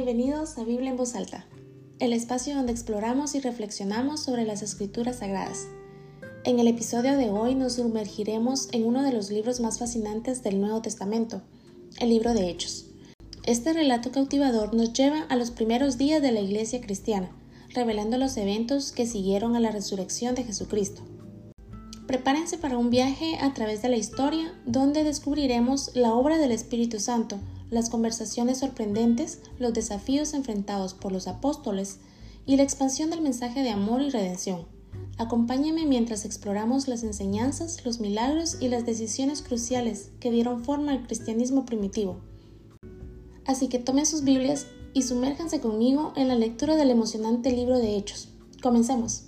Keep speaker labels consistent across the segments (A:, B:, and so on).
A: Bienvenidos a Biblia en voz alta, el espacio donde exploramos y reflexionamos sobre las escrituras sagradas. En el episodio de hoy nos sumergiremos en uno de los libros más fascinantes del Nuevo Testamento, el libro de Hechos. Este relato cautivador nos lleva a los primeros días de la iglesia cristiana, revelando los eventos que siguieron a la resurrección de Jesucristo. Prepárense para un viaje a través de la historia donde descubriremos la obra del Espíritu Santo, las conversaciones sorprendentes, los desafíos enfrentados por los apóstoles y la expansión del mensaje de amor y redención. Acompáñenme mientras exploramos las enseñanzas, los milagros y las decisiones cruciales que dieron forma al cristianismo primitivo. Así que tomen sus Biblias y sumérjanse conmigo en la lectura del emocionante libro de Hechos. Comencemos.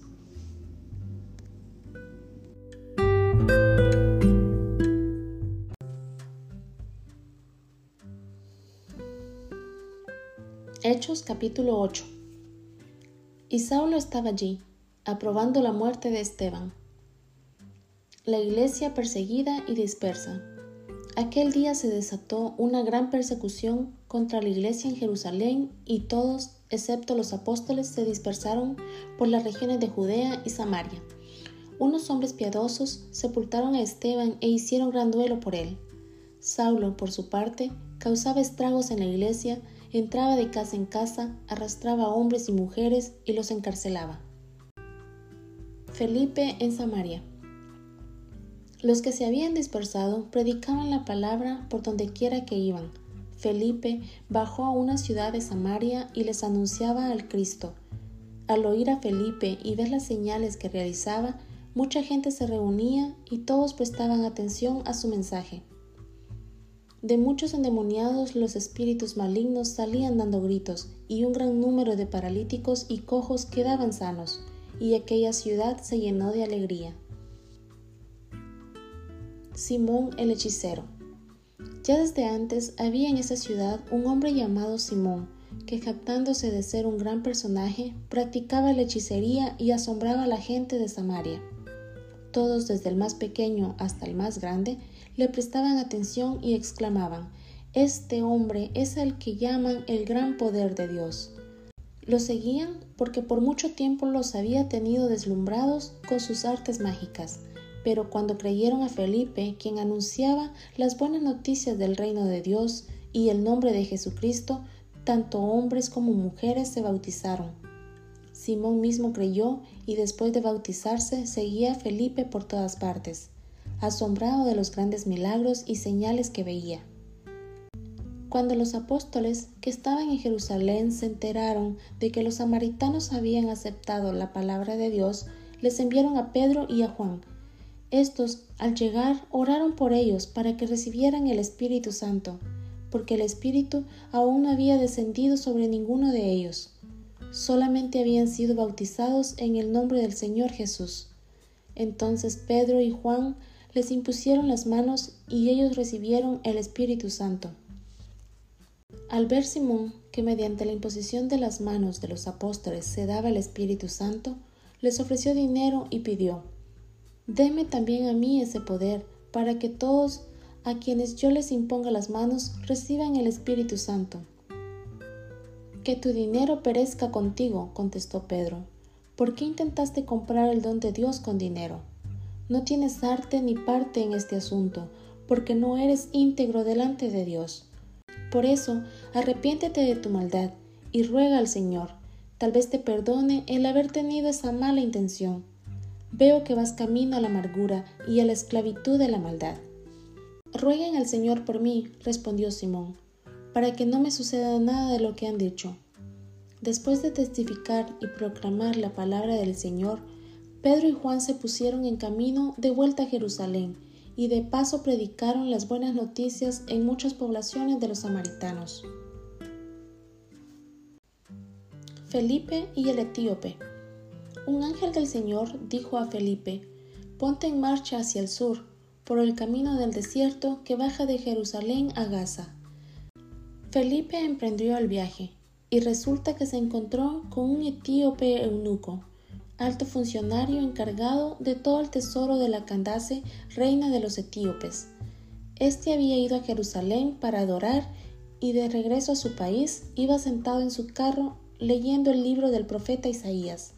A: Capítulo 8 Y Saulo estaba allí, aprobando la muerte de Esteban. La iglesia perseguida y dispersa. Aquel día se desató una gran persecución contra la iglesia en Jerusalén y todos, excepto los apóstoles, se dispersaron por las regiones de Judea y Samaria. Unos hombres piadosos sepultaron a Esteban e hicieron gran duelo por él. Saulo, por su parte, causaba estragos en la iglesia entraba de casa en casa, arrastraba a hombres y mujeres y los encarcelaba. Felipe en Samaria. Los que se habían dispersado predicaban la palabra por donde quiera que iban. Felipe bajó a una ciudad de Samaria y les anunciaba al Cristo. Al oír a Felipe y ver las señales que realizaba, mucha gente se reunía y todos prestaban atención a su mensaje. De muchos endemoniados los espíritus malignos salían dando gritos, y un gran número de paralíticos y cojos quedaban sanos, y aquella ciudad se llenó de alegría. Simón el hechicero. Ya desde antes había en esa ciudad un hombre llamado Simón, que jactándose de ser un gran personaje, practicaba la hechicería y asombraba a la gente de Samaria. Todos, desde el más pequeño hasta el más grande, le prestaban atención y exclamaban, Este hombre es el que llaman el gran poder de Dios. Lo seguían porque por mucho tiempo los había tenido deslumbrados con sus artes mágicas, pero cuando creyeron a Felipe, quien anunciaba las buenas noticias del reino de Dios y el nombre de Jesucristo, tanto hombres como mujeres se bautizaron. Simón mismo creyó y después de bautizarse seguía a Felipe por todas partes asombrado de los grandes milagros y señales que veía. Cuando los apóstoles que estaban en Jerusalén se enteraron de que los samaritanos habían aceptado la palabra de Dios, les enviaron a Pedro y a Juan. Estos, al llegar, oraron por ellos para que recibieran el Espíritu Santo, porque el Espíritu aún no había descendido sobre ninguno de ellos. Solamente habían sido bautizados en el nombre del Señor Jesús. Entonces Pedro y Juan les impusieron las manos y ellos recibieron el Espíritu Santo. Al ver Simón que mediante la imposición de las manos de los apóstoles se daba el Espíritu Santo, les ofreció dinero y pidió, Deme también a mí ese poder, para que todos a quienes yo les imponga las manos reciban el Espíritu Santo. Que tu dinero perezca contigo, contestó Pedro. ¿Por qué intentaste comprar el don de Dios con dinero? No tienes arte ni parte en este asunto, porque no eres íntegro delante de Dios. Por eso, arrepiéntete de tu maldad y ruega al Señor. Tal vez te perdone el haber tenido esa mala intención. Veo que vas camino a la amargura y a la esclavitud de la maldad. Rueguen al Señor por mí, respondió Simón, para que no me suceda nada de lo que han dicho. Después de testificar y proclamar la palabra del Señor, Pedro y Juan se pusieron en camino de vuelta a Jerusalén y de paso predicaron las buenas noticias en muchas poblaciones de los samaritanos. Felipe y el etíope. Un ángel del Señor dijo a Felipe, Ponte en marcha hacia el sur, por el camino del desierto que baja de Jerusalén a Gaza. Felipe emprendió el viaje, y resulta que se encontró con un etíope eunuco, alto funcionario encargado de todo el tesoro de la Candace, reina de los etíopes. Este había ido a Jerusalén para adorar y de regreso a su país iba sentado en su carro leyendo el libro del profeta Isaías.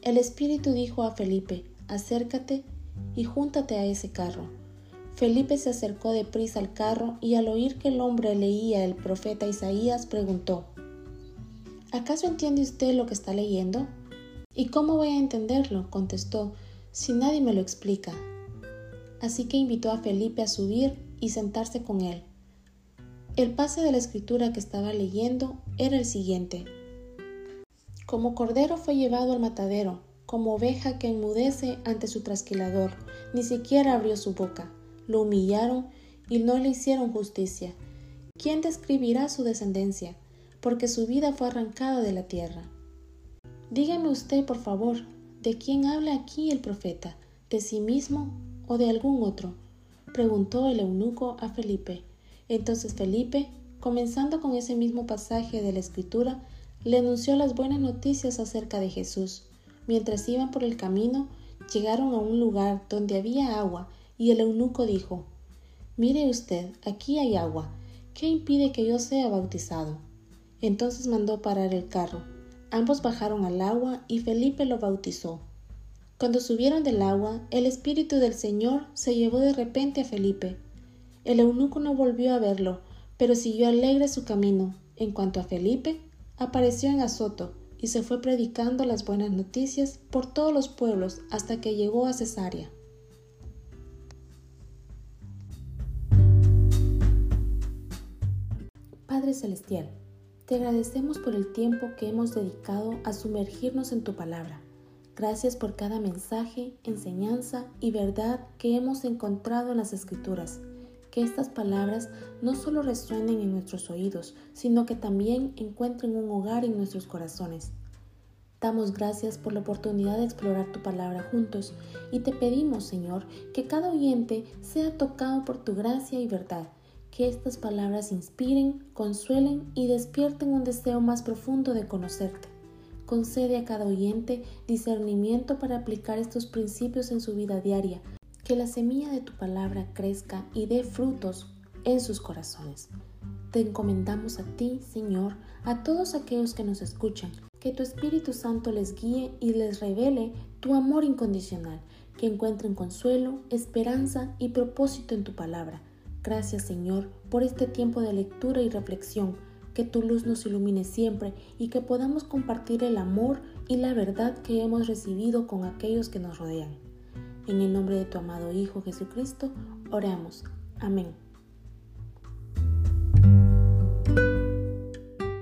A: El Espíritu dijo a Felipe, acércate y júntate a ese carro. Felipe se acercó deprisa al carro y al oír que el hombre leía el profeta Isaías preguntó, ¿Acaso entiende usted lo que está leyendo? ¿Y cómo voy a entenderlo? contestó, si nadie me lo explica. Así que invitó a Felipe a subir y sentarse con él. El pase de la escritura que estaba leyendo era el siguiente. Como cordero fue llevado al matadero, como oveja que enmudece ante su trasquilador, ni siquiera abrió su boca. Lo humillaron y no le hicieron justicia. ¿Quién describirá su descendencia? Porque su vida fue arrancada de la tierra. Dígame usted, por favor, ¿de quién habla aquí el profeta? ¿De sí mismo o de algún otro? preguntó el eunuco a Felipe. Entonces Felipe, comenzando con ese mismo pasaje de la Escritura, le anunció las buenas noticias acerca de Jesús. Mientras iban por el camino, llegaron a un lugar donde había agua, y el eunuco dijo, Mire usted, aquí hay agua, ¿qué impide que yo sea bautizado? Entonces mandó parar el carro. Ambos bajaron al agua y Felipe lo bautizó. Cuando subieron del agua, el Espíritu del Señor se llevó de repente a Felipe. El eunuco no volvió a verlo, pero siguió alegre su camino. En cuanto a Felipe, apareció en Azoto y se fue predicando las buenas noticias por todos los pueblos hasta que llegó a Cesarea. Padre Celestial, te agradecemos por el tiempo que hemos dedicado a sumergirnos en tu palabra. Gracias por cada mensaje, enseñanza y verdad que hemos encontrado en las Escrituras. Que estas palabras no solo resuenen en nuestros oídos, sino que también encuentren un hogar en nuestros corazones. Damos gracias por la oportunidad de explorar tu palabra juntos y te pedimos, Señor, que cada oyente sea tocado por tu gracia y verdad, que estas palabras inspiren, consuelen y despierten un deseo más profundo de conocerte. Concede a cada oyente discernimiento para aplicar estos principios en su vida diaria. Que la semilla de tu palabra crezca y dé frutos en sus corazones. Te encomendamos a ti, Señor, a todos aquellos que nos escuchan. Que tu Espíritu Santo les guíe y les revele tu amor incondicional. Que encuentren consuelo, esperanza y propósito en tu palabra. Gracias, Señor, por este tiempo de lectura y reflexión que tu luz nos ilumine siempre y que podamos compartir el amor y la verdad que hemos recibido con aquellos que nos rodean. En el nombre de tu amado Hijo Jesucristo, oramos. Amén.